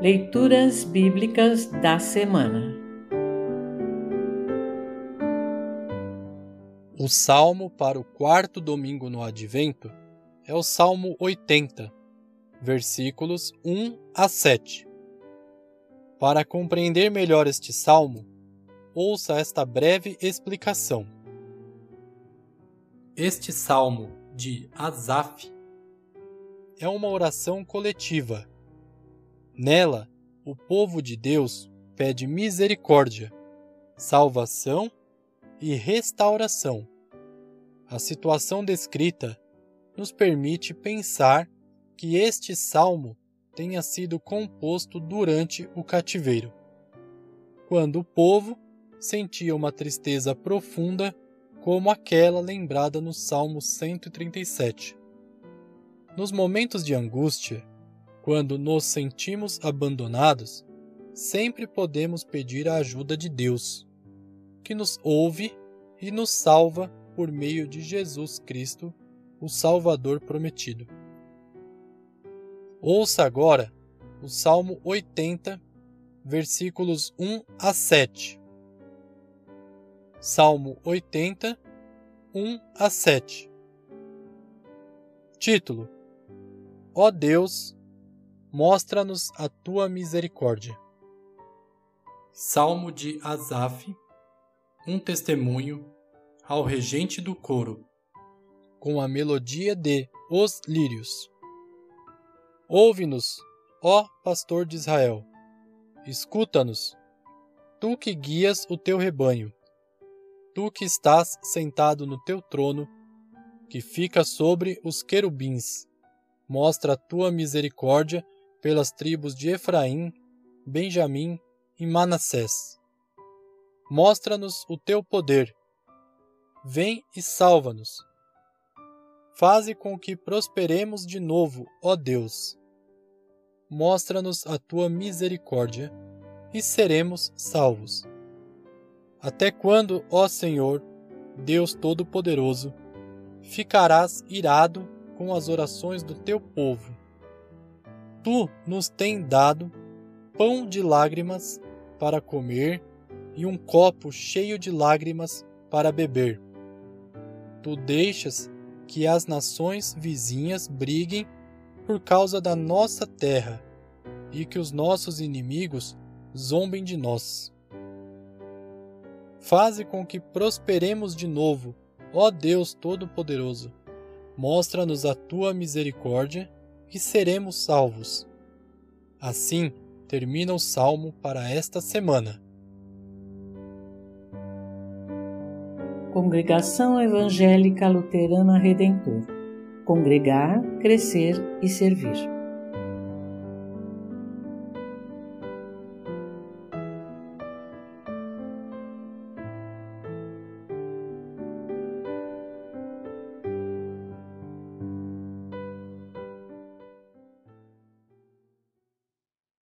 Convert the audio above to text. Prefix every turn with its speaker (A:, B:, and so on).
A: Leituras Bíblicas da Semana
B: O salmo para o quarto domingo no Advento é o Salmo 80, versículos 1 a 7. Para compreender melhor este salmo, ouça esta breve explicação. Este salmo de Asaf é uma oração coletiva. Nela, o povo de Deus pede misericórdia, salvação e restauração. A situação descrita nos permite pensar que este salmo tenha sido composto durante o cativeiro, quando o povo sentia uma tristeza profunda como aquela lembrada no Salmo 137. Nos momentos de angústia, quando nos sentimos abandonados, sempre podemos pedir a ajuda de Deus, que nos ouve e nos salva por meio de Jesus Cristo, o Salvador prometido. Ouça agora o Salmo 80, versículos 1 a 7. Salmo 80, 1 a 7. Título: Ó Deus, mostra-nos a tua misericórdia. Salmo de Asaf, um testemunho ao regente do coro, com a melodia de Os Lírios. Ouve-nos, ó pastor de Israel, escuta-nos, tu que guias o teu rebanho, tu que estás sentado no teu trono, que fica sobre os querubins mostra a tua misericórdia pelas tribos de Efraim, Benjamim e Manassés. Mostra-nos o teu poder. Vem e salva-nos. Faze com que prosperemos de novo, ó Deus. Mostra-nos a tua misericórdia e seremos salvos. Até quando, ó Senhor, Deus Todo-Poderoso, ficarás irado com as orações do teu povo. Tu nos tem dado pão de lágrimas para comer e um copo cheio de lágrimas para beber. Tu deixas que as nações vizinhas briguem por causa da nossa terra e que os nossos inimigos zombem de nós. Faze com que prosperemos de novo, ó Deus Todo-Poderoso mostra-nos a tua misericórdia e seremos salvos. Assim termina o salmo para esta semana.
A: Congregação Evangélica Luterana Redentor Congregar, Crescer e Servir.